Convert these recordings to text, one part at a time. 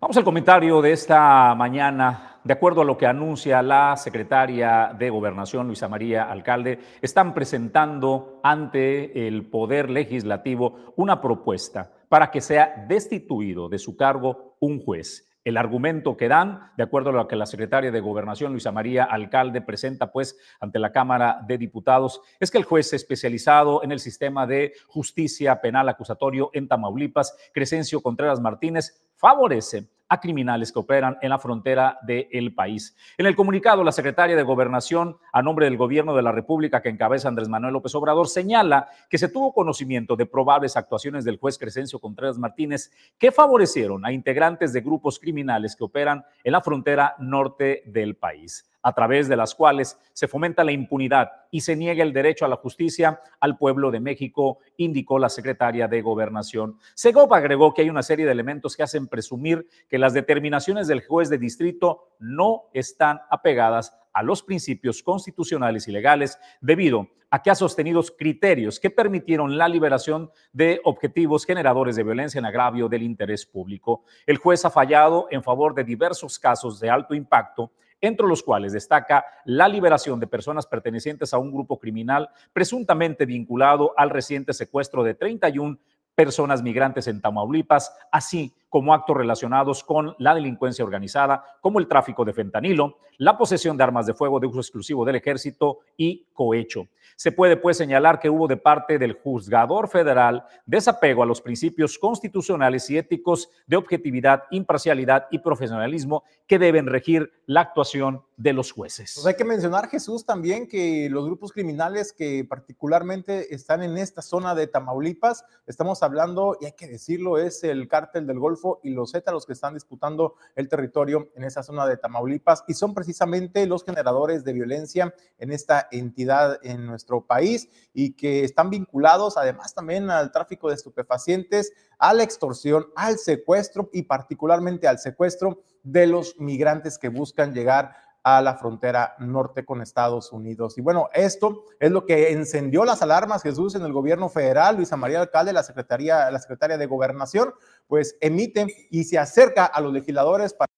Vamos al comentario de esta mañana. De acuerdo a lo que anuncia la secretaria de Gobernación, Luisa María Alcalde, están presentando ante el Poder Legislativo una propuesta para que sea destituido de su cargo un juez. El argumento que dan, de acuerdo a lo que la secretaria de Gobernación, Luisa María Alcalde, presenta pues ante la Cámara de Diputados, es que el juez especializado en el sistema de justicia penal acusatorio en Tamaulipas, Crescencio Contreras Martínez, favorece a criminales que operan en la frontera del país. En el comunicado, la secretaria de Gobernación, a nombre del gobierno de la República que encabeza Andrés Manuel López Obrador, señala que se tuvo conocimiento de probables actuaciones del juez Crescencio Contreras Martínez que favorecieron a integrantes de grupos criminales que operan en la frontera norte del país a través de las cuales se fomenta la impunidad y se niega el derecho a la justicia al pueblo de México, indicó la secretaria de Gobernación. Segov agregó que hay una serie de elementos que hacen presumir que las determinaciones del juez de distrito no están apegadas a los principios constitucionales y legales debido a que ha sostenido criterios que permitieron la liberación de objetivos generadores de violencia en agravio del interés público. El juez ha fallado en favor de diversos casos de alto impacto entre los cuales destaca la liberación de personas pertenecientes a un grupo criminal presuntamente vinculado al reciente secuestro de 31 personas migrantes en Tamaulipas, así como actos relacionados con la delincuencia organizada, como el tráfico de fentanilo, la posesión de armas de fuego de uso exclusivo del ejército y cohecho. Se puede pues señalar que hubo de parte del juzgador federal desapego a los principios constitucionales y éticos de objetividad, imparcialidad y profesionalismo que deben regir la actuación de los jueces. Pues hay que mencionar, Jesús, también que los grupos criminales que particularmente están en esta zona de Tamaulipas, estamos hablando, y hay que decirlo, es el cártel del Golfo y los los que están disputando el territorio en esa zona de Tamaulipas y son precisamente los generadores de violencia en esta entidad en nuestro país y que están vinculados además también al tráfico de estupefacientes, a la extorsión, al secuestro y particularmente al secuestro de los migrantes que buscan llegar a la frontera norte con Estados Unidos. Y bueno, esto es lo que encendió las alarmas, Jesús, en el gobierno federal. Luisa María Alcalde, la secretaria, la secretaria de Gobernación, pues emite y se acerca a los legisladores para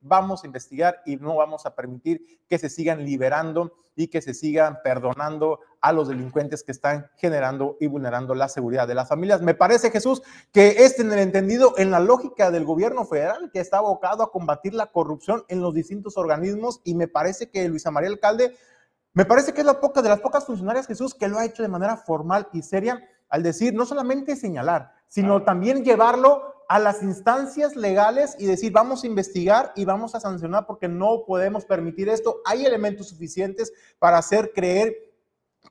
vamos a investigar y no vamos a permitir que se sigan liberando y que se sigan perdonando a los delincuentes que están generando y vulnerando la seguridad de las familias. Me parece, Jesús, que este en el entendido, en la lógica del gobierno federal, que está abocado a combatir la corrupción en los distintos organismos, y me parece que Luisa María Alcalde, me parece que es la poca de las pocas funcionarias, Jesús, que lo ha hecho de manera formal y seria al decir no solamente señalar, sino también llevarlo a las instancias legales y decir, vamos a investigar y vamos a sancionar porque no podemos permitir esto. Hay elementos suficientes para hacer creer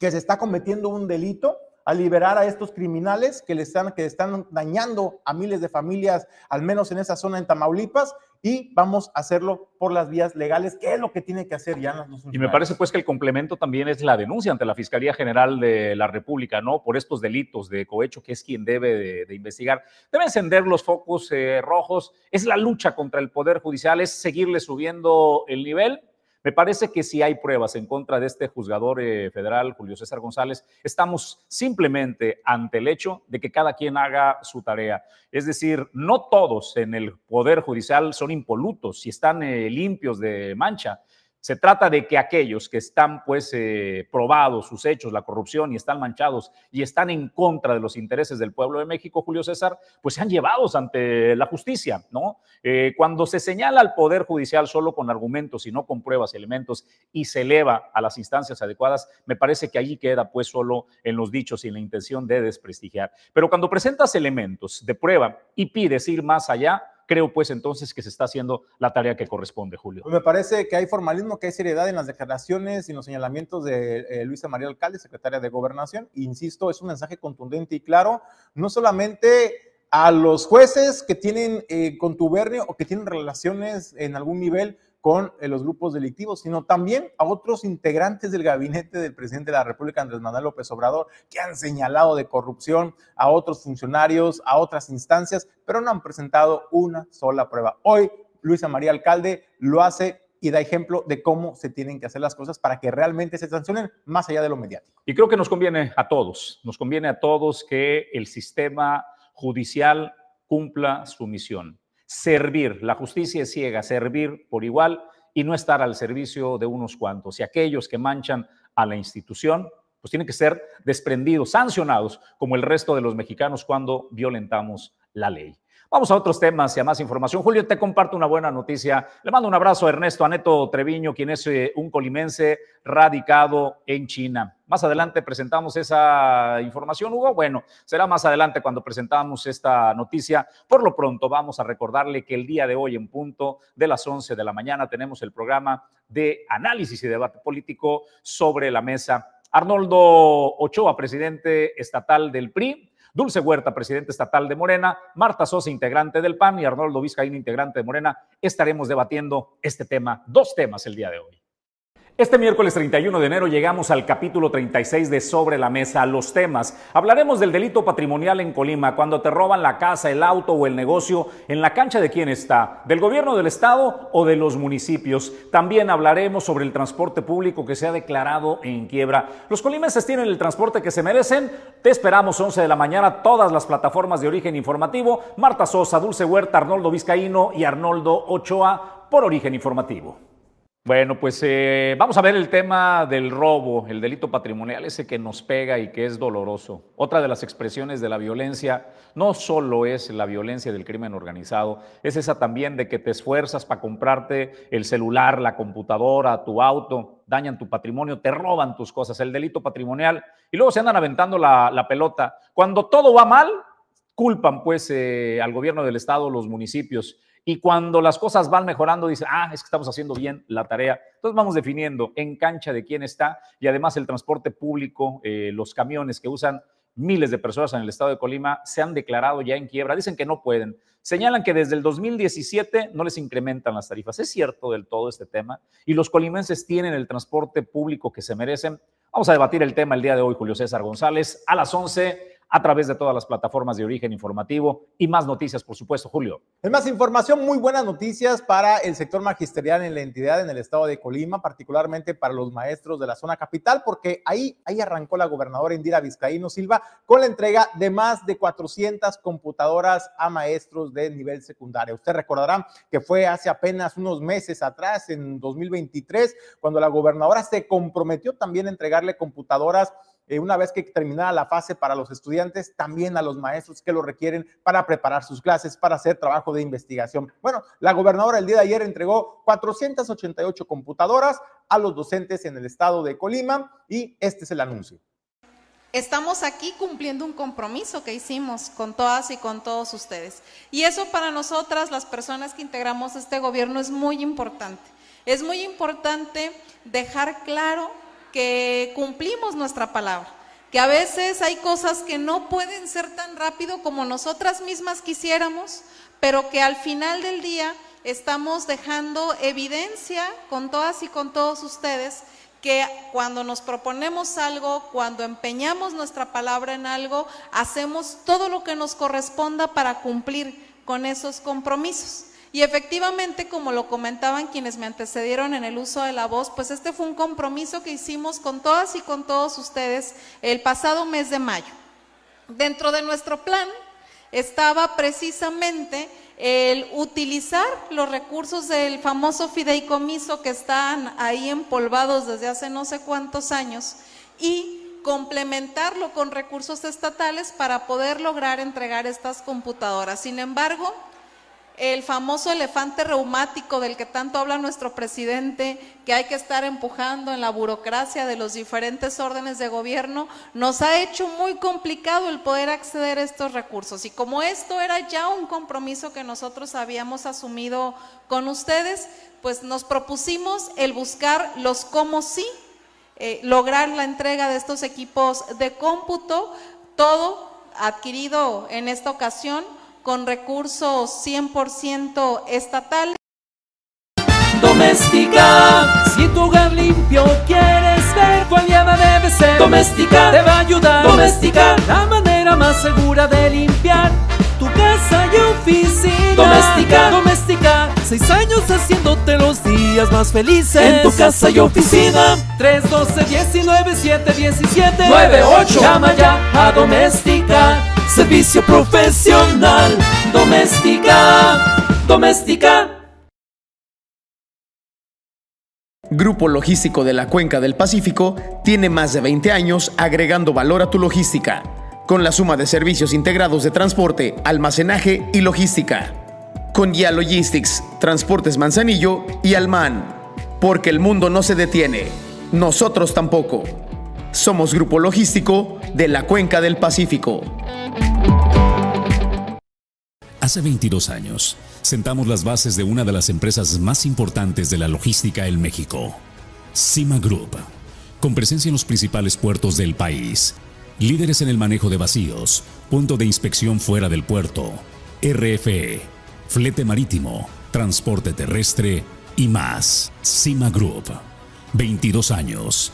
que se está cometiendo un delito a liberar a estos criminales que le están, que están dañando a miles de familias, al menos en esa zona en Tamaulipas, y vamos a hacerlo por las vías legales, que es lo que tiene que hacer ya Y me parece pues que el complemento también es la denuncia ante la Fiscalía General de la República, ¿no? Por estos delitos de cohecho, que es quien debe de, investigar. Debe encender los focos eh, rojos, es la lucha contra el Poder Judicial, es seguirle subiendo el nivel me parece que si hay pruebas en contra de este juzgador eh, federal, Julio César González, estamos simplemente ante el hecho de que cada quien haga su tarea. Es decir, no todos en el Poder Judicial son impolutos y están eh, limpios de mancha. Se trata de que aquellos que están pues eh, probados sus hechos, la corrupción y están manchados y están en contra de los intereses del pueblo de México, Julio César, pues sean llevados ante la justicia, ¿no? Eh, cuando se señala al Poder Judicial solo con argumentos y no con pruebas y elementos y se eleva a las instancias adecuadas, me parece que allí queda pues solo en los dichos y en la intención de desprestigiar. Pero cuando presentas elementos de prueba y pides ir más allá, creo pues entonces que se está haciendo la tarea que corresponde, Julio. me parece que hay formalismo, que hay seriedad en las declaraciones y los señalamientos de eh, Luisa María Alcalde, secretaria de Gobernación. Insisto, es un mensaje contundente y claro, no solamente a los jueces que tienen eh, contubernio o que tienen relaciones en algún nivel con eh, los grupos delictivos, sino también a otros integrantes del gabinete del presidente de la República, Andrés Manuel López Obrador, que han señalado de corrupción a otros funcionarios, a otras instancias, pero no han presentado una sola prueba. Hoy Luisa María Alcalde lo hace y da ejemplo de cómo se tienen que hacer las cosas para que realmente se sancionen más allá de lo mediático. Y creo que nos conviene a todos, nos conviene a todos que el sistema judicial cumpla su misión servir. La justicia es ciega, servir por igual y no estar al servicio de unos cuantos. Y aquellos que manchan a la institución, pues tienen que ser desprendidos, sancionados, como el resto de los mexicanos cuando violentamos la ley. Vamos a otros temas y a más información. Julio, te comparto una buena noticia. Le mando un abrazo a Ernesto Aneto Treviño, quien es eh, un colimense radicado en China. Más adelante presentamos esa información, Hugo. Bueno, será más adelante cuando presentamos esta noticia. Por lo pronto, vamos a recordarle que el día de hoy, en punto de las 11 de la mañana, tenemos el programa de análisis y debate político sobre la mesa. Arnoldo Ochoa, presidente estatal del PRI, Dulce Huerta, presidente estatal de Morena, Marta Sosa, integrante del PAN y Arnoldo Vizcaíno, integrante de Morena, estaremos debatiendo este tema, dos temas el día de hoy. Este miércoles 31 de enero llegamos al capítulo 36 de Sobre la Mesa, los temas. Hablaremos del delito patrimonial en Colima, cuando te roban la casa, el auto o el negocio, en la cancha de quién está, del gobierno del estado o de los municipios. También hablaremos sobre el transporte público que se ha declarado en quiebra. Los colimenses tienen el transporte que se merecen. Te esperamos 11 de la mañana, todas las plataformas de origen informativo. Marta Sosa, Dulce Huerta, Arnoldo Vizcaíno y Arnoldo Ochoa por origen informativo. Bueno, pues eh, vamos a ver el tema del robo, el delito patrimonial, ese que nos pega y que es doloroso. Otra de las expresiones de la violencia no solo es la violencia del crimen organizado, es esa también de que te esfuerzas para comprarte el celular, la computadora, tu auto, dañan tu patrimonio, te roban tus cosas, el delito patrimonial, y luego se andan aventando la, pelota. Cuando todo va mal, culpan pues eh, al gobierno del estado, los municipios. Y cuando las cosas van mejorando, dice, ah, es que estamos haciendo bien la tarea. Entonces vamos definiendo en cancha de quién está y además el transporte público, eh, los camiones que usan miles de personas en el estado de Colima se han declarado ya en quiebra. Dicen que no pueden. Señalan que desde el 2017 no les incrementan las tarifas. Es cierto del todo este tema. Y los colimenses tienen el transporte público que se merecen. Vamos a debatir el tema el día de hoy, Julio César González, a las 11 a través de todas las plataformas de origen informativo y más noticias, por supuesto, Julio. En más información, muy buenas noticias para el sector magisterial en la entidad, en el estado de Colima, particularmente para los maestros de la zona capital, porque ahí, ahí arrancó la gobernadora Indira Vizcaíno Silva con la entrega de más de 400 computadoras a maestros de nivel secundario. Usted recordará que fue hace apenas unos meses atrás, en 2023, cuando la gobernadora se comprometió también a entregarle computadoras eh, una vez que terminara la fase para los estudiantes, también a los maestros que lo requieren para preparar sus clases, para hacer trabajo de investigación. Bueno, la gobernadora el día de ayer entregó 488 computadoras a los docentes en el estado de Colima y este es el anuncio. Estamos aquí cumpliendo un compromiso que hicimos con todas y con todos ustedes. Y eso para nosotras, las personas que integramos este gobierno, es muy importante. Es muy importante dejar claro que cumplimos nuestra palabra, que a veces hay cosas que no pueden ser tan rápido como nosotras mismas quisiéramos, pero que al final del día estamos dejando evidencia con todas y con todos ustedes que cuando nos proponemos algo, cuando empeñamos nuestra palabra en algo, hacemos todo lo que nos corresponda para cumplir con esos compromisos. Y efectivamente, como lo comentaban quienes me antecedieron en el uso de la voz, pues este fue un compromiso que hicimos con todas y con todos ustedes el pasado mes de mayo. Dentro de nuestro plan estaba precisamente el utilizar los recursos del famoso fideicomiso que están ahí empolvados desde hace no sé cuántos años y complementarlo con recursos estatales para poder lograr entregar estas computadoras. Sin embargo, el famoso elefante reumático del que tanto habla nuestro presidente, que hay que estar empujando en la burocracia de los diferentes órdenes de gobierno, nos ha hecho muy complicado el poder acceder a estos recursos. Y como esto era ya un compromiso que nosotros habíamos asumido con ustedes, pues nos propusimos el buscar los cómo sí, eh, lograr la entrega de estos equipos de cómputo, todo adquirido en esta ocasión con recursos 100% estatales. Doméstica, si tu hogar limpio quieres ver, tu aliada debe ser. Doméstica, te va a ayudar. Doméstica, la manera más segura de limpiar tu casa y oficina. Doméstica, doméstica, seis años haciéndote los días más felices. En tu casa y oficina. 312 19 7 17 98 Llama ya a Doméstica Servicio profesional doméstica doméstica. Grupo Logístico de la Cuenca del Pacífico tiene más de 20 años agregando valor a tu logística, con la suma de servicios integrados de transporte, almacenaje y logística. Con Ya Logistics, Transportes Manzanillo y Alman. Porque el mundo no se detiene, nosotros tampoco. Somos Grupo Logístico de la Cuenca del Pacífico. Hace 22 años, sentamos las bases de una de las empresas más importantes de la logística en México, Cima Group, con presencia en los principales puertos del país, líderes en el manejo de vacíos, punto de inspección fuera del puerto, RFE, flete marítimo, transporte terrestre y más. Cima Group, 22 años,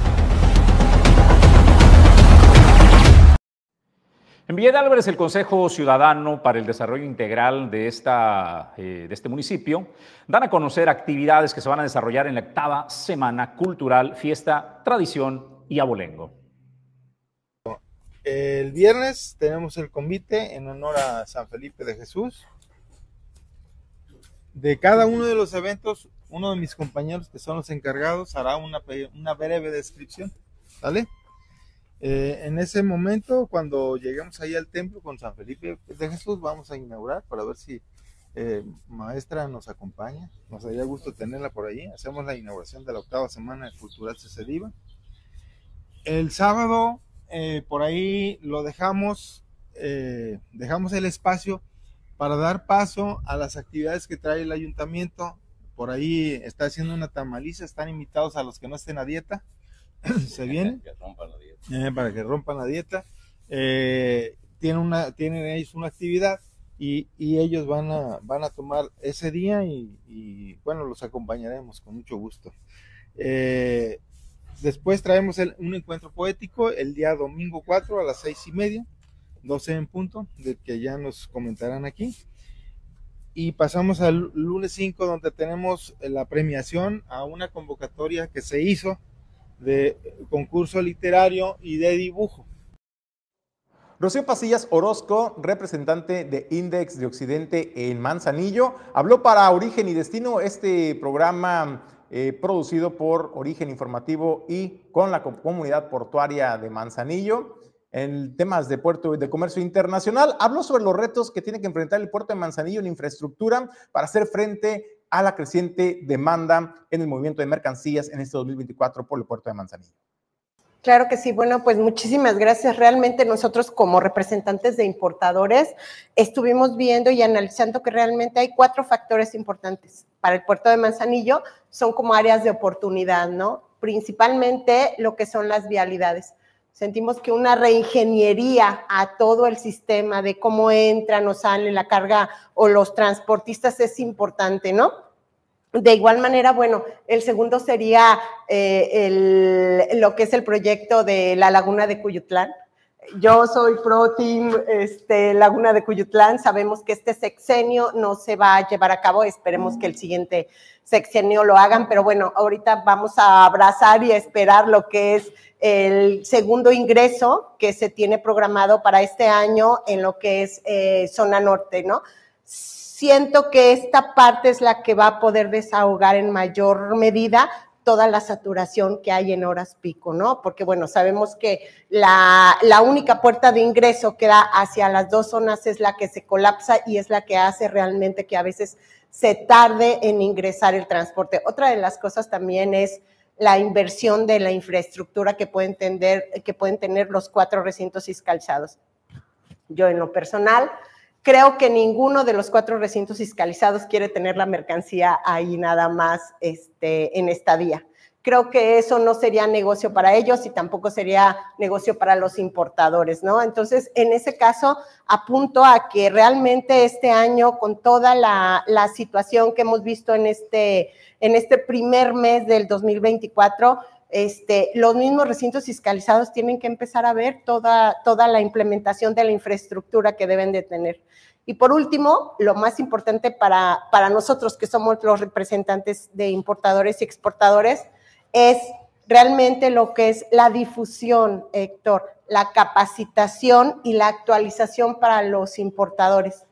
En Villa de Álvarez, el Consejo Ciudadano para el Desarrollo Integral de, esta, eh, de este municipio dan a conocer actividades que se van a desarrollar en la octava Semana Cultural, Fiesta, Tradición y Abolengo. El viernes tenemos el convite en honor a San Felipe de Jesús. De cada uno de los eventos, uno de mis compañeros que son los encargados hará una, una breve descripción. ¿Vale? Eh, en ese momento, cuando lleguemos ahí al templo con San Felipe de Jesús, vamos a inaugurar para ver si eh, maestra nos acompaña. Nos daría gusto tenerla por ahí. Hacemos la inauguración de la octava semana cultural Cesediva. El sábado, eh, por ahí lo dejamos, dejamos el espacio para dar paso a las actividades que trae el ayuntamiento. Por ahí está haciendo una tamaliza, están invitados a los que no estén a dieta. Se vienen. Eh, para que rompan la dieta. Eh, tienen, una, tienen ellos una actividad y, ellos van a, van a tomar ese día y, bueno, los acompañaremos con mucho gusto. Eh, después traemos un encuentro poético el día domingo 4 a las 6 y media, 12 en punto, de que ya nos comentarán aquí. Y pasamos al lunes 5 donde tenemos la premiación a una convocatoria que se hizo de concurso literario y de dibujo. Rocío Pasillas Orozco, representante de Index de Occidente en Manzanillo, habló para Origen y Destino, este programa eh, producido por Origen Informativo y con la comunidad portuaria de Manzanillo en temas de puerto y de comercio internacional. Habló sobre los retos que tiene que enfrentar el puerto de Manzanillo en infraestructura para hacer frente a la creciente demanda en el movimiento de mercancías en este 2024 por el puerto de Manzanillo. Claro que sí. Bueno, pues muchísimas gracias. Realmente nosotros como representantes de importadores estuvimos viendo y analizando que realmente hay cuatro factores importantes para el puerto de Manzanillo. Son como áreas de oportunidad, ¿no? Principalmente lo que son las vialidades. Sentimos que una reingeniería a todo el sistema de cómo entra, o sale la carga o los transportistas es importante, ¿no? De igual manera, bueno, el segundo sería eh, lo que es el proyecto de la Laguna de Cuyutlán. Yo soy pro team este, Laguna de Cuyutlán. Sabemos que este sexenio no se va a llevar a cabo. Esperemos que el siguiente sexenio lo hagan, pero bueno, ahorita vamos a abrazar y esperar lo que es el segundo ingreso que se tiene programado para este año en lo que es eh, zona norte, ¿no? Siento que esta parte es la que va a poder desahogar en mayor medida toda la saturación que hay en horas pico, ¿no? Porque bueno, sabemos que la, la, única puerta de ingreso que da hacia las dos zonas es la que se colapsa y es la que hace realmente que a veces se tarde en ingresar el transporte. Otra de las cosas también es la inversión de la infraestructura que pueden, tener, que pueden tener los cuatro recintos fiscalizados. Yo en lo personal creo que ninguno de los cuatro recintos fiscalizados quiere tener la mercancía ahí nada más este, en estadía. Creo que eso no sería negocio para ellos y tampoco sería negocio para los importadores, ¿no? Entonces, en ese caso, apunto a que realmente este año, con toda la, situación que hemos visto en este, en este primer mes del 2024, este, los mismos recintos fiscalizados tienen que empezar a ver toda, toda la implementación de la infraestructura que deben de tener. Y por último, lo más importante para, para nosotros que somos los representantes de importadores y exportadores, es realmente lo que es la difusión, Héctor, la capacitación y la actualización para los importadores.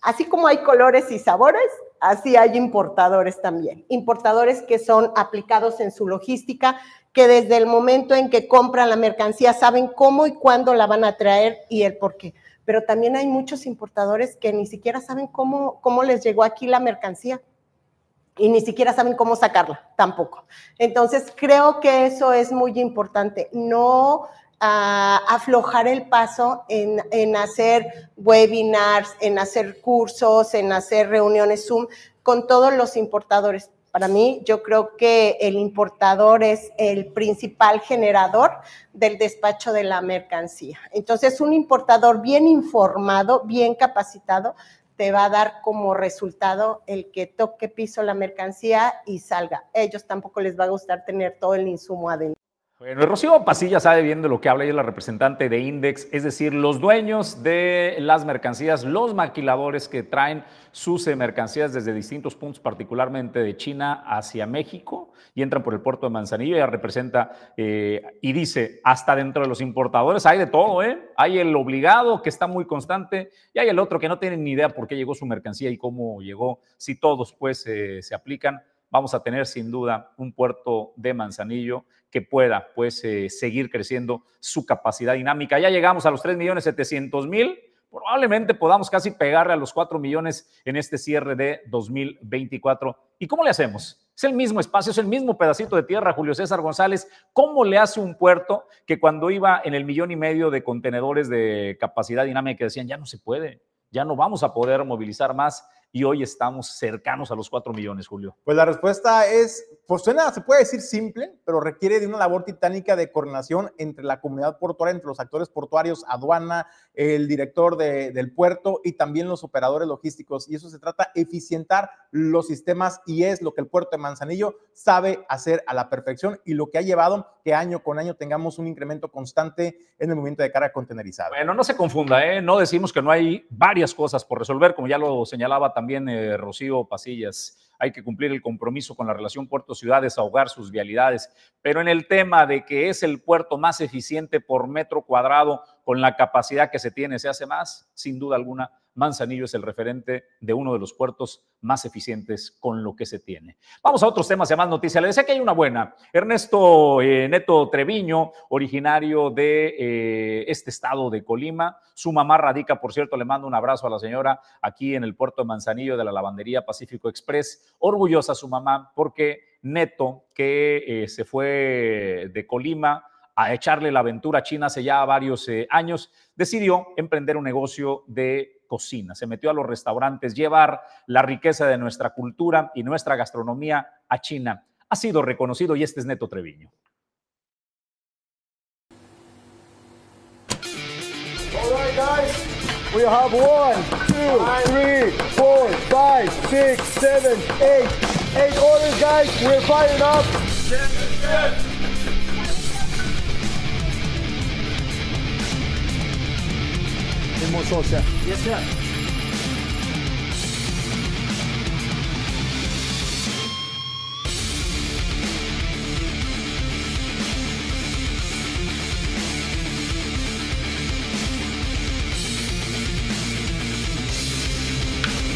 Así como hay colores y sabores, así hay importadores también. Importadores que son aplicados en su logística, que desde el momento en que compran la mercancía saben cómo y cuándo la van a traer y el por qué. Pero también hay muchos importadores que ni siquiera saben cómo, cómo les llegó aquí la mercancía y ni siquiera saben cómo sacarla, tampoco. Entonces, creo que eso es muy importante, no ah, aflojar el paso en, en, hacer webinars, en hacer cursos, en hacer reuniones Zoom con todos los importadores. Para mí, yo creo que el importador es el principal generador del despacho de la mercancía. Entonces, un importador bien informado, bien capacitado, te va a dar como resultado el que toque piso la mercancía y salga. ellos tampoco les va a gustar tener todo el insumo adentro. Bueno, Rocío Pasilla sabe bien de lo que habla, ella es la representante de Index, es decir, los dueños de las mercancías, los maquiladores que traen sus eh, mercancías desde distintos puntos, particularmente de China hacia México, y entran por el puerto de Manzanillo. Ella representa eh, y dice, hasta dentro de los importadores hay de todo, ¿eh? Hay el obligado que está muy constante y hay el otro que no tiene ni idea por qué llegó su mercancía y cómo llegó. Si todos pues eh, se aplican, vamos a tener sin duda un puerto de Manzanillo que pueda pues eh, seguir creciendo su capacidad dinámica. Ya llegamos a los 3.700.000, probablemente podamos casi pegarle a los 4 millones en este cierre de 2024. ¿Y cómo le hacemos? Es el mismo espacio, es el mismo pedacito de tierra, Julio César González. ¿Cómo le hace un puerto que cuando iba en el millón y medio de contenedores de capacidad dinámica decían, ya no se puede, ya no vamos a poder movilizar más? Y hoy estamos cercanos a los 4 millones, Julio? Pues la respuesta es, pues suena, se puede decir simple, pero requiere de una labor titánica de coordinación entre la comunidad portuaria, entre los actores portuarios, aduana, el director del puerto y también los operadores logísticos. Y eso se trata de eficientar los sistemas y es lo que el puerto de Manzanillo sabe hacer a la perfección y lo que ha llevado que año con año tengamos un incremento constante en el movimiento de carga contenerizada. Bueno, no se confunda, ¿eh? no decimos que no hay varias cosas por resolver, como ya lo señalaba también también eh, Rocío Pasillas. Hay que cumplir el compromiso con la relación puerto-ciudad, desahogar sus vialidades. Pero en el tema de que es el puerto más eficiente por metro cuadrado con la capacidad que se tiene, ¿se hace más? Sin duda alguna Manzanillo es el referente de uno de los puertos más eficientes con lo que se tiene. Vamos a otros temas de más noticias. Le decía que hay una buena. Ernesto eh, Neto Treviño, originario de eh, este estado de Colima. Su mamá radica, por cierto, le mando un abrazo a la señora aquí en el puerto de Manzanillo de la lavandería Pacífico Express. Orgullosa su mamá porque Neto, que eh, se fue de Colima, a echarle la aventura a China hace ya varios años, decidió emprender un negocio de se metió a los restaurantes, llevar la riqueza de nuestra cultura y nuestra gastronomía a China. Ha sido reconocido y este es Neto Treviño. We have one, two, three, four, five, six, seven, eight. Eight orders, guys. We're firing up. More salt, chef. Yes, chef.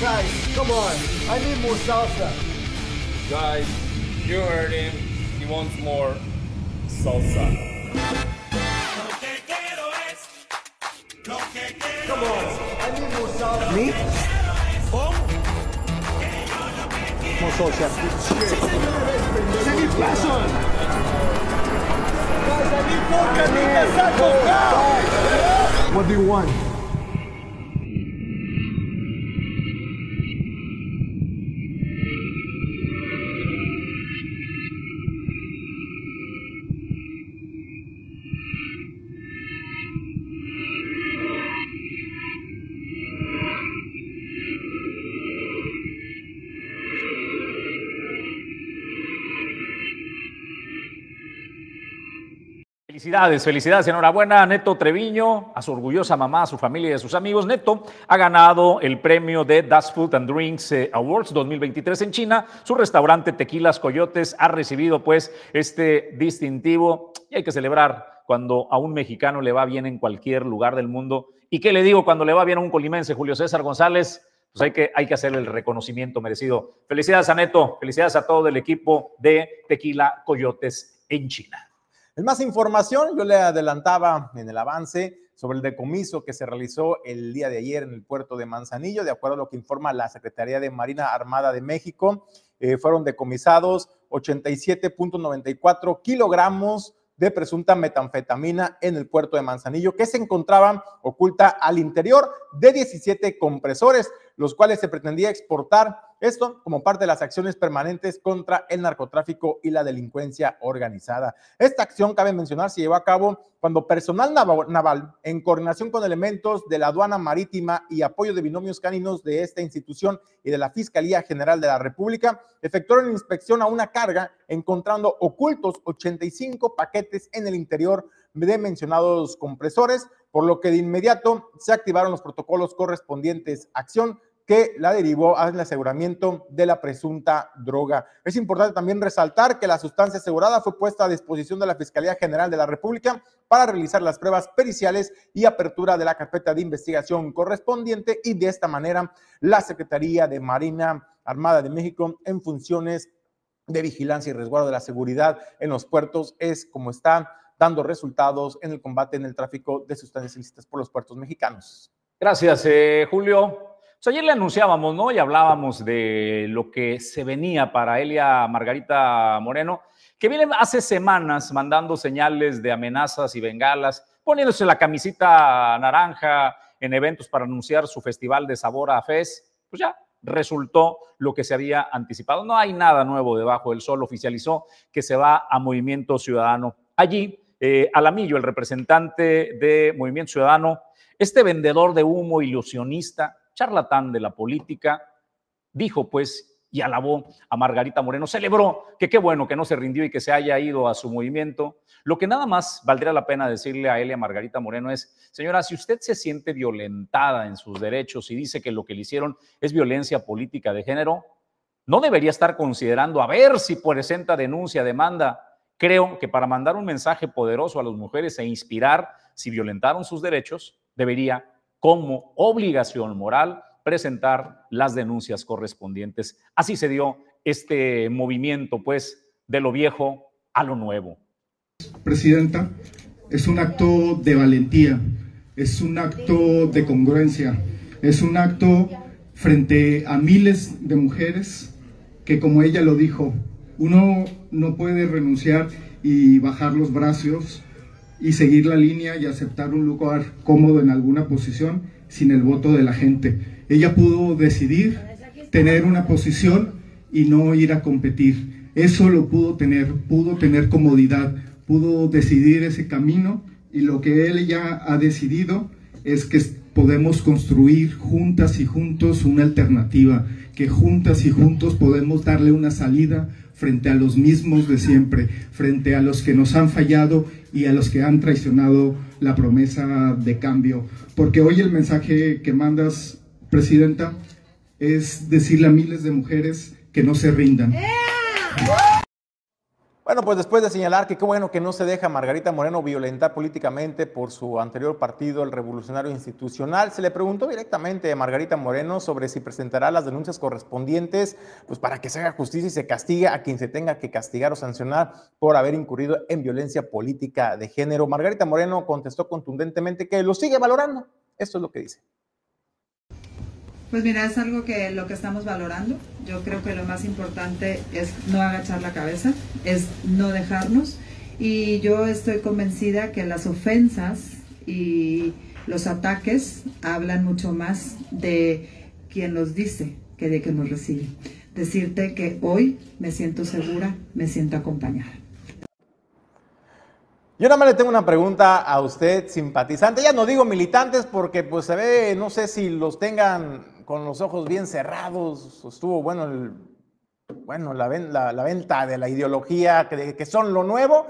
Guys, come on. I need more salsa. Guys, you heard him. He wants more salsa. Me? ¿Cómo? More salt, chef. Guys, I need more. What do you want? Felicidades, felicidades, enhorabuena a Neto Treviño, a su orgullosa mamá, a su familia y a sus amigos. Neto ha ganado el premio de Das Food and Drinks eh, Awards 2023 en China. Su restaurante Tequilas Coyotes ha recibido pues este distintivo y hay que celebrar cuando a un mexicano le va bien en cualquier lugar del mundo. ¿Y qué le digo cuando le va bien a un colimense, Julio César González? Pues hay que, hay que hacerle el reconocimiento merecido. Felicidades a Neto, felicidades a todo el equipo de Tequila Coyotes en China. En más información, yo le adelantaba en el avance sobre el decomiso que se realizó el día de ayer en el puerto de Manzanillo, de acuerdo a lo que informa la Secretaría de Marina Armada de México, eh, fueron decomisados 87.94 kilogramos de presunta metanfetamina en el puerto de Manzanillo, que se encontraban oculta al interior de 17 compresores, los cuales se pretendía exportar esto como parte de las acciones permanentes contra el narcotráfico y la delincuencia organizada. Esta acción, cabe mencionar, se llevó a cabo cuando personal naval, en coordinación con elementos de la aduana marítima y apoyo de binomios caninos de esta institución y de la Fiscalía General de la República, efectuaron inspección a una carga, encontrando ocultos 85 paquetes en el interior de mencionados compresores, por lo que de inmediato se activaron los protocolos correspondientes acción que la derivó al aseguramiento de la presunta droga. Es importante también resaltar que la sustancia asegurada fue puesta a disposición de la Fiscalía General de la República para realizar las pruebas periciales y apertura de la carpeta de investigación correspondiente y de esta manera la Secretaría de Marina Armada de México en funciones de vigilancia y resguardo de la seguridad en los puertos es como está dando resultados en el combate en el tráfico de sustancias ilícitas por los puertos mexicanos. Gracias, eh, Julio. Pues ayer le anunciábamos, ¿no? Y hablábamos de lo que se venía para Elia Margarita Moreno, que viene hace semanas mandando señales de amenazas y bengalas, poniéndose la camisita naranja en eventos para anunciar su festival de sabor a FES. Pues ya, resultó lo que se había anticipado. No hay nada nuevo debajo del sol. Oficializó que se va a Movimiento Ciudadano. Allí, eh, Alamillo, el representante de Movimiento Ciudadano, este vendedor de humo ilusionista, charlatán de la política, dijo pues y alabó a Margarita Moreno, celebró que qué bueno que no se rindió y que se haya ido a su movimiento. Lo que nada más valdría la pena decirle a Elia Margarita Moreno es, señora, si usted se siente violentada en sus derechos y dice que lo que le hicieron es violencia política de género, no debería estar considerando a ver si presenta denuncia, demanda. Creo que para mandar un mensaje poderoso a las mujeres e inspirar si violentaron sus derechos, debería como obligación moral presentar las denuncias correspondientes. Así se dio este movimiento, pues, de lo viejo a lo nuevo. Presidenta, es un acto de valentía, es un acto de congruencia, es un acto frente a miles de mujeres que, como ella lo dijo, uno no puede renunciar y bajar los brazos y seguir la línea y aceptar un lugar cómodo en alguna posición sin el voto de la gente. Ella pudo decidir tener una posición y no ir a competir. Eso lo pudo tener, pudo tener comodidad, pudo decidir ese camino y lo que él ya ha decidido es que podemos construir juntas y juntos una alternativa, que juntas y juntos podemos darle una salida frente a los mismos de siempre, frente a los que nos han fallado y a los que han traicionado la promesa de cambio. Porque hoy el mensaje que mandas, Presidenta, es decirle a miles de mujeres que no se rindan. Bueno, pues después de señalar que qué bueno que no se deja Margarita Moreno violentar políticamente por su anterior partido, el Revolucionario Institucional, se le preguntó directamente a Margarita Moreno sobre si presentará las denuncias correspondientes, pues para que se haga justicia y se castigue a quien se tenga que castigar o sancionar por haber incurrido en violencia política de género. Margarita Moreno contestó contundentemente que lo sigue valorando. Esto es lo que dice. Pues mira, es algo que lo que estamos valorando. Yo creo que lo más importante es no agachar la cabeza, es no dejarnos. Y yo estoy convencida que las ofensas y los ataques hablan mucho más de quien los dice que de quien nos recibe. Decirte que hoy me siento segura, me siento acompañada. Yo nada más le tengo una pregunta a usted, simpatizante. Ya no digo militantes porque pues se ve, no sé si los tengan con los ojos bien cerrados. Estuvo bueno, bueno la, la, venta de la ideología que, que son lo nuevo.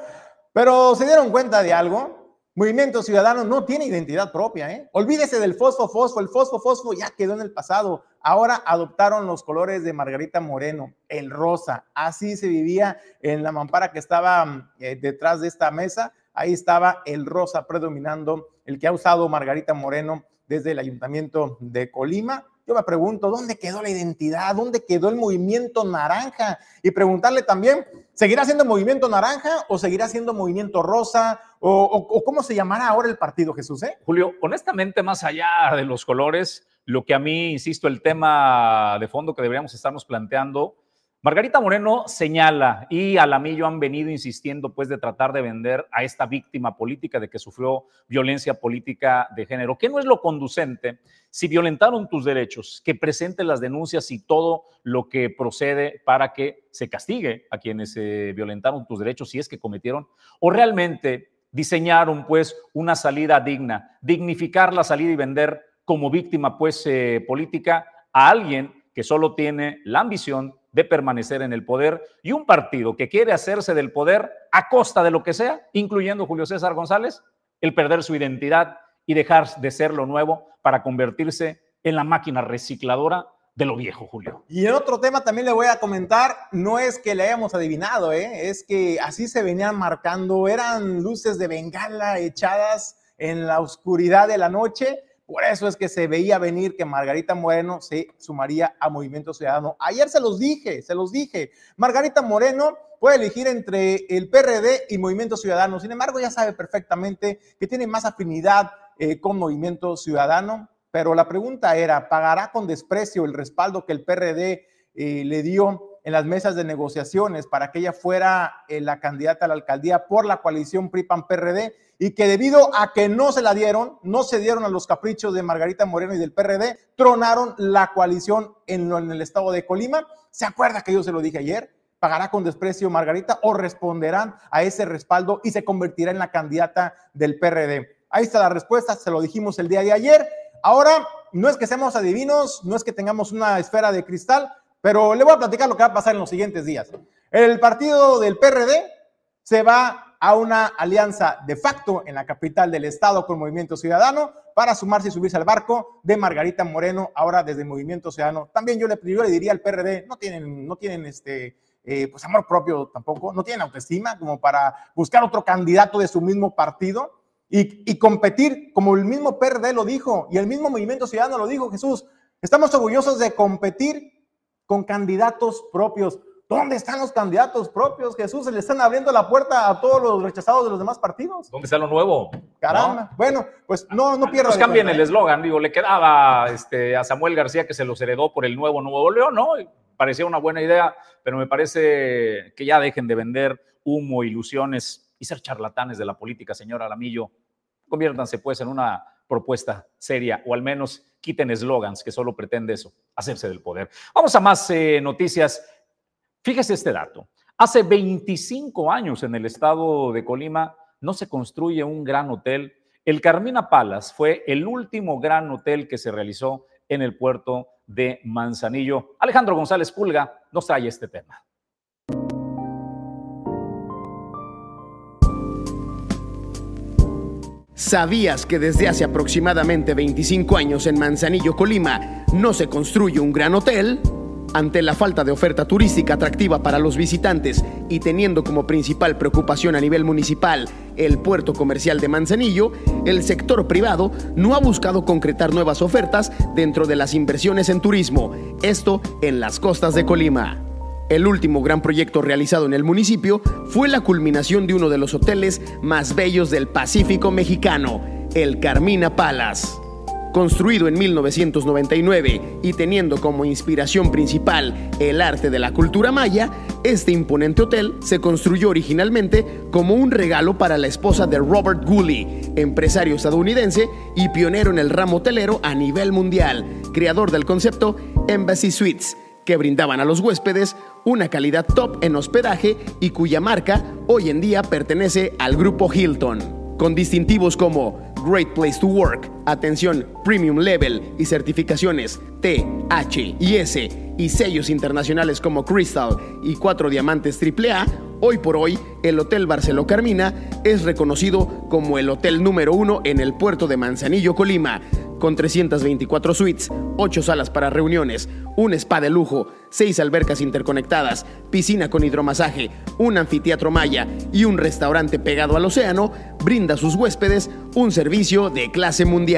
Pero se dieron cuenta de algo. Movimiento Ciudadano no tiene identidad propia, ¿eh? Olvídese del fosfo fosfo, el fosfo fosfo ya quedó en el pasado. Ahora adoptaron los colores de Margarita Moreno, el rosa. Así se vivía en la mampara que estaba eh, detrás de esta mesa. Ahí estaba el rosa predominando, el que ha usado Margarita Moreno desde el ayuntamiento de Colima. Yo me pregunto, ¿dónde quedó la identidad? ¿Dónde quedó el movimiento naranja? Y preguntarle también, ¿seguirá siendo movimiento naranja o seguirá siendo movimiento rosa? ¿O, cómo se llamará ahora el partido, Jesús? Eh? Julio, honestamente, más allá de los colores, lo que a mí, insisto, el tema de fondo que deberíamos estarnos planteando Margarita Moreno señala y Alamillo han venido insistiendo pues de tratar de vender a esta víctima política de que sufrió violencia política de género. ¿Qué no es lo conducente? Si violentaron tus derechos, que presentes las denuncias y todo lo que procede para que se castigue a quienes eh, violentaron tus derechos si es que cometieron, o realmente diseñaron pues una salida digna, dignificar la salida y vender como víctima pues eh, política a alguien que solo tiene la ambición de permanecer en el poder y un partido que quiere hacerse del poder a costa de lo que sea, incluyendo Julio César González, el perder su identidad y dejar de ser lo nuevo para convertirse en la máquina recicladora de lo viejo, Julio. Y en otro tema también le voy a comentar, no es que le hayamos adivinado, ¿eh? es que así se venían marcando, eran luces de bengala echadas en la oscuridad de la noche por eso es que se veía venir que Margarita Moreno se sumaría a Movimiento Ciudadano. Ayer se los dije, se los dije. Margarita Moreno puede elegir entre el PRD y Movimiento Ciudadano. Sin embargo, ya sabe perfectamente que tiene más afinidad eh, con Movimiento Ciudadano. Pero la pregunta era, ¿pagará con desprecio el respaldo que el PRD eh, le dio en las mesas de negociaciones para que ella fuera eh, la candidata a la alcaldía por la coalición PRI-PAN-PRD? y que debido a que no se la dieron, no se dieron a los caprichos de Margarita Moreno y del PRD, tronaron la coalición en, en el estado de Colima. ¿Se acuerda que yo se lo dije ayer? ¿Pagará con desprecio Margarita o responderán a ese respaldo y se convertirá en la candidata del PRD? Ahí está la respuesta, se lo dijimos el día de ayer. Ahora, no es que seamos adivinos, no es que tengamos una esfera de cristal, pero le voy a platicar lo que va a pasar en los siguientes días. El partido del PRD se va a una alianza de facto en la capital del estado con Movimiento Ciudadano para sumarse y subirse al barco de Margarita Moreno, ahora desde Movimiento Ciudadano. También yo le, diría al PRD, no tienen, no tienen este, eh, pues amor propio tampoco, no tienen autoestima como para buscar otro candidato de su mismo partido y, y competir, como el mismo PRD lo dijo y el mismo Movimiento Ciudadano lo dijo, Jesús, estamos orgullosos de competir con candidatos propios. ¿Dónde están los candidatos propios, Jesús? Se le están abriendo la puerta a todos los rechazados de los demás partidos. ¿Dónde está lo nuevo? Caramba. Bueno, pues no, no pierdo. Pues cambien el eslogan, digo, le quedaba este, a Samuel García que se los heredó por el nuevo Nuevo León, ¿no? Parecía una buena idea, pero me parece que ya dejen de vender humo, ilusiones y ser charlatanes de la política, señor Alamillo. Conviértanse pues en una propuesta seria o al menos quiten eslogans que solo pretende eso, hacerse del poder. Vamos a más eh, noticias. Fíjese este dato. Hace 25 años en el estado de Colima no se construye un gran hotel. El Carmina Palace fue el último gran hotel que se realizó en el puerto de Manzanillo. Alejandro González Pulga nos trae este tema. ¿Sabías que desde hace aproximadamente 25 años en Manzanillo, Colima, no se construye un gran hotel? Ante la falta de oferta turística atractiva para los visitantes y teniendo como principal preocupación a nivel municipal el puerto comercial de Manzanillo, el sector privado no ha buscado concretar nuevas ofertas dentro de las inversiones en turismo, esto en las costas de Colima. El último gran proyecto realizado en el municipio fue la culminación de uno de los hoteles más bellos del Pacífico mexicano, el Carmina Palace. Construido en 1999 y teniendo como inspiración principal el arte de la cultura maya, este imponente hotel se construyó originalmente como un regalo para la esposa de Robert Gooley, empresario estadounidense y pionero en el ramo hotelero a nivel mundial, creador del concepto Embassy Suites, que brindaban a los huéspedes una calidad top en hospedaje y cuya marca hoy en día pertenece al grupo Hilton con distintivos como Great Place to Work, atención Premium Level y certificaciones T, H y S y sellos internacionales como Crystal y cuatro diamantes AAA, hoy por hoy el Hotel Barceló Carmina es reconocido como el hotel número uno en el puerto de Manzanillo, Colima, con 324 suites, 8 salas para reuniones, un spa de lujo, 6 albercas interconectadas, piscina con hidromasaje, un anfiteatro maya y un restaurante pegado al océano, brinda a sus huéspedes un servicio de clase mundial.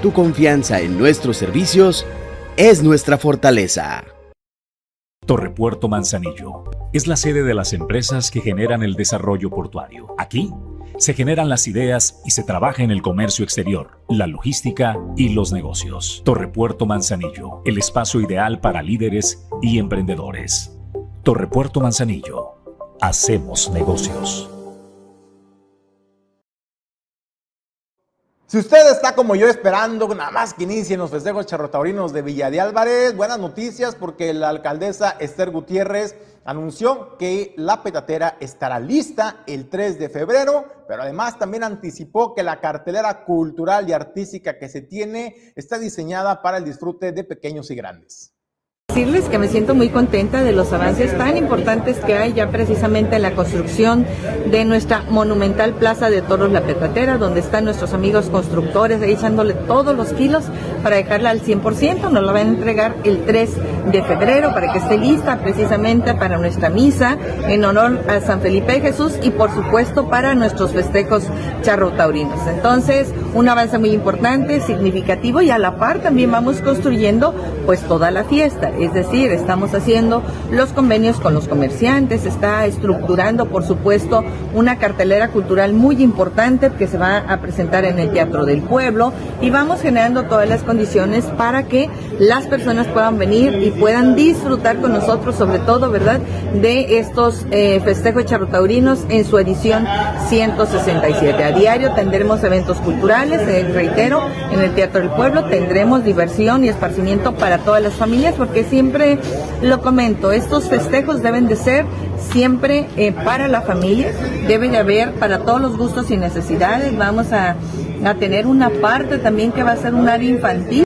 Tu confianza en nuestros servicios es nuestra fortaleza. Torrepuerto Manzanillo es la sede de las empresas que generan el desarrollo portuario. Aquí se generan las ideas y se trabaja en el comercio exterior, la logística y los negocios. Torrepuerto Manzanillo, el espacio ideal para líderes y emprendedores. Torrepuerto Manzanillo, hacemos negocios. Si usted está como yo esperando nada más que inicien los festejos charrotaurinos de Villa de Álvarez, buenas noticias porque la alcaldesa Esther Gutiérrez anunció que la petatera estará lista el 3 de febrero, pero además también anticipó que la cartelera cultural y artística que se tiene está diseñada para el disfrute de pequeños y grandes decirles que me siento muy contenta de los avances tan importantes que hay ya precisamente en la construcción de nuestra monumental Plaza de Toros La Petatera, donde están nuestros amigos constructores ahí echándole todos los kilos para dejarla al 100%. Nos la van a entregar el 3 de febrero para que esté lista precisamente para nuestra misa en honor a San Felipe Jesús y por supuesto para nuestros festejos charrotaurinos. Entonces, un avance muy importante, significativo y a la par también vamos construyendo pues toda la fiesta es decir, estamos haciendo los convenios con los comerciantes, está estructurando, por supuesto, una cartelera cultural muy importante que se va a presentar en el Teatro del Pueblo y vamos generando todas las condiciones para que las personas puedan venir y puedan disfrutar con nosotros, sobre todo, ¿verdad?, de estos eh, festejos charrotaurinos en su edición 167. A diario tendremos eventos culturales, eh, reitero, en el Teatro del Pueblo tendremos diversión y esparcimiento para todas las familias porque siempre lo comento, estos festejos deben de ser siempre eh, para la familia, debe de haber para todos los gustos y necesidades, vamos a, a tener una parte también que va a ser un área infantil.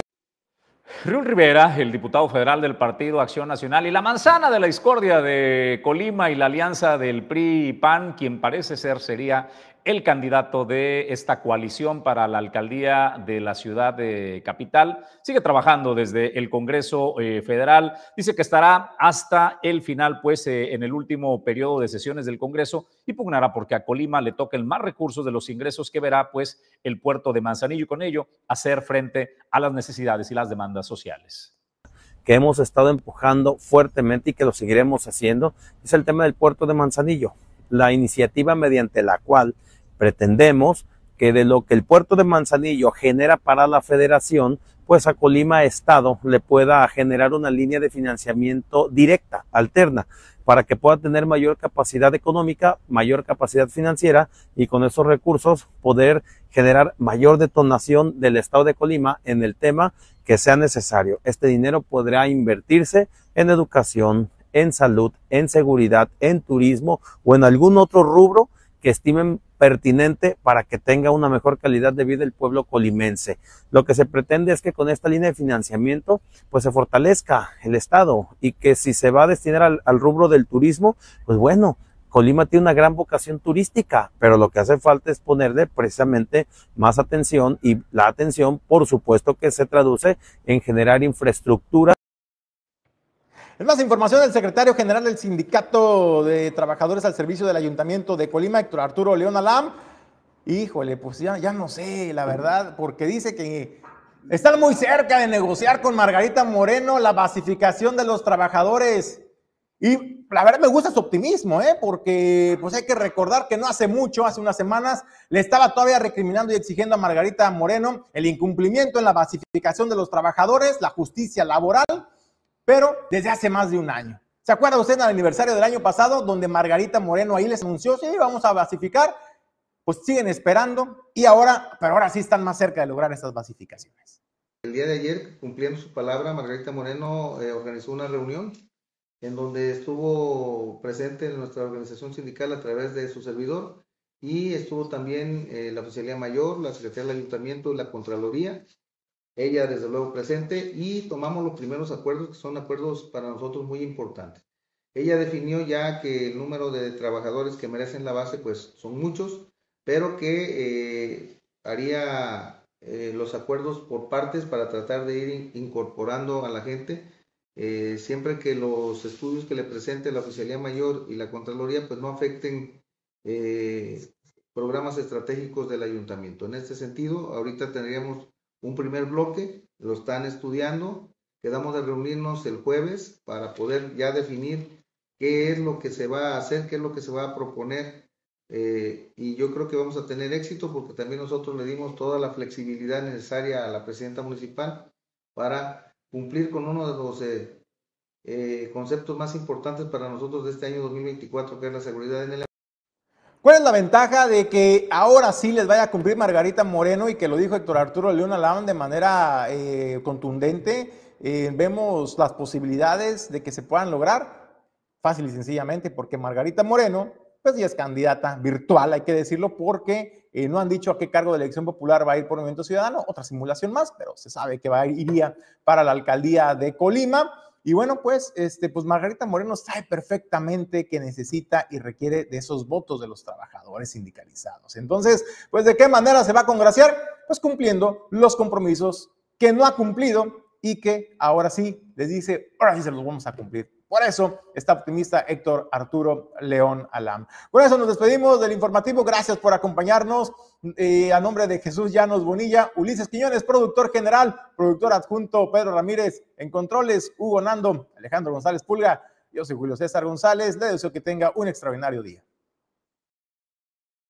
Riul Rivera, el diputado federal del Partido Acción Nacional y la manzana de la discordia de Colima y la alianza del PRI y PAN, quien parece ser sería el candidato de esta coalición para la alcaldía de la ciudad de capital. Sigue trabajando desde el Congreso eh, Federal. Dice que estará hasta el final, pues, eh, en el último periodo de sesiones del Congreso y pugnará porque a Colima le toquen más recursos de los ingresos que verá, pues, el puerto de Manzanillo y con ello hacer frente a las necesidades y las demandas sociales que hemos estado empujando fuertemente y que lo seguiremos haciendo, es el tema del puerto de Manzanillo, la iniciativa mediante la cual pretendemos que de lo que el puerto de Manzanillo genera para la federación, pues a Colima Estado le pueda generar una línea de financiamiento directa, alterna, para que pueda tener mayor capacidad económica, mayor capacidad financiera y con esos recursos poder generar mayor detonación del Estado de Colima en el tema que sea necesario. Este dinero podrá invertirse en educación, en salud, en seguridad, en turismo o en algún otro rubro que estimen pertinente para que tenga una mejor calidad de vida el pueblo colimense. Lo que se pretende es que con esta línea de financiamiento pues se fortalezca el Estado y que si se va a destinar al, rubro del turismo, pues bueno, Colima tiene una gran vocación turística, pero lo que hace falta es ponerle precisamente más atención y la atención, por supuesto, que se traduce en generar infraestructura. Más información del secretario general del Sindicato de Trabajadores al Servicio del Ayuntamiento de Colima, Héctor Arturo León Alam. Híjole, pues ya, ya no sé, la verdad, porque dice que están muy cerca de negociar con Margarita Moreno la basificación de los trabajadores. Y la verdad me gusta su optimismo, ¿eh? porque pues hay que recordar que no hace mucho, hace unas semanas, le estaba todavía recriminando y exigiendo a Margarita Moreno el incumplimiento en la basificación de los trabajadores, la justicia laboral, pero desde hace más de un año. ¿Se acuerda usted del aniversario del año pasado, donde Margarita Moreno ahí les anunció, sí, vamos a basificar? Pues siguen esperando y ahora, pero ahora sí están más cerca de lograr estas basificaciones. El día de ayer, cumpliendo su palabra, Margarita Moreno eh, organizó una reunión en donde estuvo presente nuestra organización sindical a través de su servidor y estuvo también eh, la Oficialía Mayor, la Secretaría del Ayuntamiento y la Contraloría, ella desde luego presente y tomamos los primeros acuerdos que son acuerdos para nosotros muy importantes. Ella definió ya que el número de trabajadores que merecen la base pues son muchos, pero que eh, haría eh, los acuerdos por partes para tratar de ir incorporando a la gente eh, siempre que los estudios que le presente la Oficialía Mayor y la Contraloría pues no afecten programas estratégicos del ayuntamiento. En este sentido, ahorita tendríamos un primer bloque, lo están estudiando, quedamos de reunirnos el jueves para poder ya definir qué es lo que se va a hacer, qué es lo que se va a proponer. Eh, y yo creo que vamos a tener éxito porque también nosotros le dimos toda la flexibilidad necesaria a la presidenta municipal para cumplir con uno de los eh, eh, conceptos más importantes para nosotros de este año 2024, que es la seguridad en el ¿Cuál es la ventaja de que ahora sí les vaya a cumplir Margarita Moreno y que lo dijo Héctor Arturo León Alam de manera eh, contundente? vemos las posibilidades de que se puedan lograr fácil y sencillamente porque Margarita Moreno pues ya es candidata virtual, hay que decirlo, porque eh, no han dicho a qué cargo de elección popular va a ir por Movimiento Ciudadano, otra simulación más, pero se sabe que va a ir, iría para la alcaldía de Colima. Y bueno, pues, este, pues Margarita Moreno sabe perfectamente que necesita y requiere de esos votos de los trabajadores sindicalizados. Entonces, pues, ¿de qué manera se va a congraciar? Pues cumpliendo los compromisos que no ha cumplido y que ahora sí les dice, ahora sí se los vamos a cumplir. Por eso está optimista Héctor Arturo León Alam. Con eso nos despedimos del informativo. Gracias por acompañarnos. A nombre de Jesús Llanos Bonilla, Ulises Quiñones, productor general, productor adjunto Pedro Ramírez, en controles, Hugo Nando, Alejandro González Pulga. Yo soy Julio César González. Le deseo que tenga un extraordinario día.